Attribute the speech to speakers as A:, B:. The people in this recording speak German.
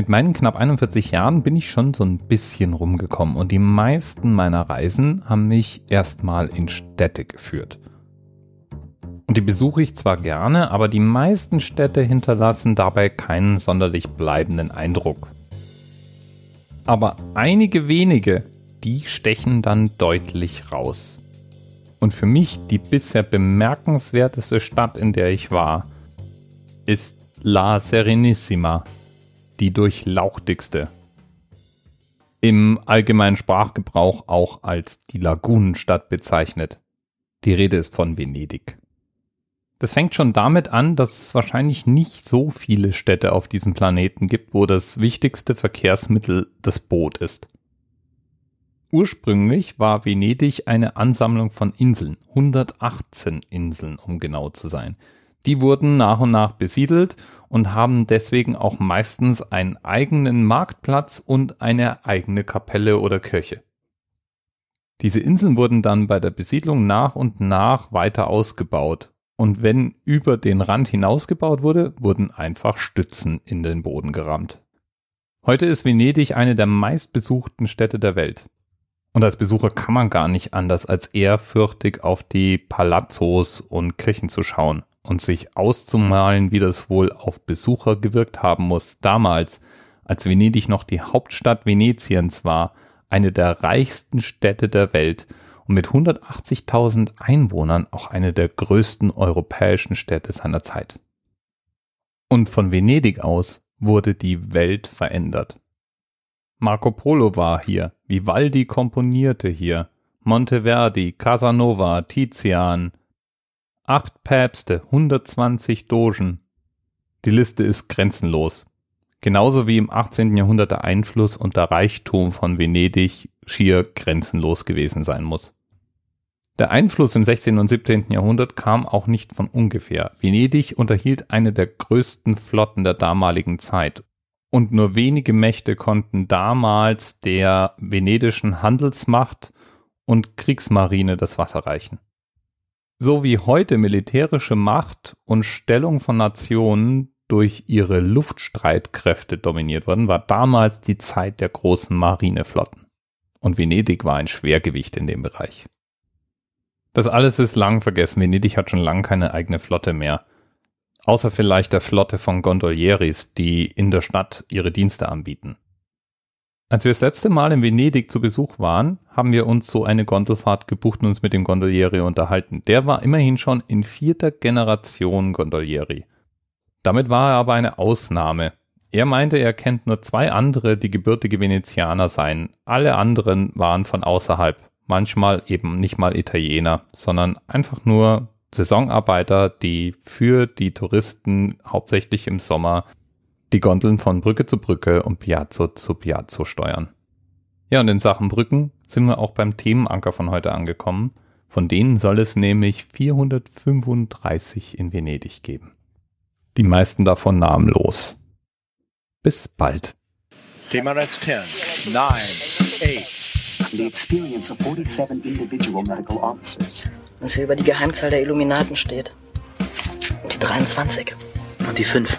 A: Mit meinen knapp 41 Jahren bin ich schon so ein bisschen rumgekommen und die meisten meiner Reisen haben mich erstmal in Städte geführt. Und die besuche ich zwar gerne, aber die meisten Städte hinterlassen dabei keinen sonderlich bleibenden Eindruck. Aber einige wenige, die stechen dann deutlich raus. Und für mich die bisher bemerkenswerteste Stadt, in der ich war, ist La Serenissima die durchlauchtigste. Im allgemeinen Sprachgebrauch auch als die Lagunenstadt bezeichnet. Die Rede ist von Venedig. Das fängt schon damit an, dass es wahrscheinlich nicht so viele Städte auf diesem Planeten gibt, wo das wichtigste Verkehrsmittel das Boot ist. Ursprünglich war Venedig eine Ansammlung von Inseln, 118 Inseln, um genau zu sein. Die wurden nach und nach besiedelt und haben deswegen auch meistens einen eigenen Marktplatz und eine eigene Kapelle oder Kirche. Diese Inseln wurden dann bei der Besiedlung nach und nach weiter ausgebaut und wenn über den Rand hinausgebaut wurde, wurden einfach Stützen in den Boden gerammt. Heute ist Venedig eine der meistbesuchten Städte der Welt. Und als Besucher kann man gar nicht anders als ehrfürchtig auf die Palazzos und Kirchen zu schauen und sich auszumalen, wie das wohl auf Besucher gewirkt haben muss, damals, als Venedig noch die Hauptstadt Venetiens war, eine der reichsten Städte der Welt und mit 180.000 Einwohnern auch eine der größten europäischen Städte seiner Zeit. Und von Venedig aus wurde die Welt verändert. Marco Polo war hier, Vivaldi komponierte hier, Monteverdi, Casanova, Tizian, acht Päpste, 120 Dogen. Die Liste ist grenzenlos. Genauso wie im 18. Jahrhundert der Einfluss und der Reichtum von Venedig schier grenzenlos gewesen sein muss. Der Einfluss im 16. und 17. Jahrhundert kam auch nicht von ungefähr. Venedig unterhielt eine der größten Flotten der damaligen Zeit und nur wenige Mächte konnten damals der venedischen Handelsmacht und Kriegsmarine das Wasser reichen. So wie heute militärische Macht und Stellung von Nationen durch ihre Luftstreitkräfte dominiert wurden, war damals die Zeit der großen Marineflotten. Und Venedig war ein Schwergewicht in dem Bereich. Das alles ist lang vergessen. Venedig hat schon lange keine eigene Flotte mehr. Außer vielleicht der Flotte von Gondolieris, die in der Stadt ihre Dienste anbieten. Als wir das letzte Mal in Venedig zu Besuch waren, haben wir uns so eine Gondelfahrt gebucht und uns mit dem Gondolieri unterhalten. Der war immerhin schon in vierter Generation Gondolieri. Damit war er aber eine Ausnahme. Er meinte, er kennt nur zwei andere, die gebürtige Venezianer seien. Alle anderen waren von außerhalb. Manchmal eben nicht mal Italiener, sondern einfach nur Saisonarbeiter, die für die Touristen hauptsächlich im Sommer die Gondeln von Brücke zu Brücke und Piazzo zu Piazzo steuern. Ja, und in Sachen Brücken sind wir auch beim Themenanker von heute angekommen. Von denen soll es nämlich 435 in Venedig geben. Die meisten davon namenlos. Bis bald.
B: Thema Rest 10, 9, 8.
C: The experience of 47 individual medical officers.
D: Was hier über die Geheimzahl der Illuminaten steht. Und die 23.
E: Und die 5.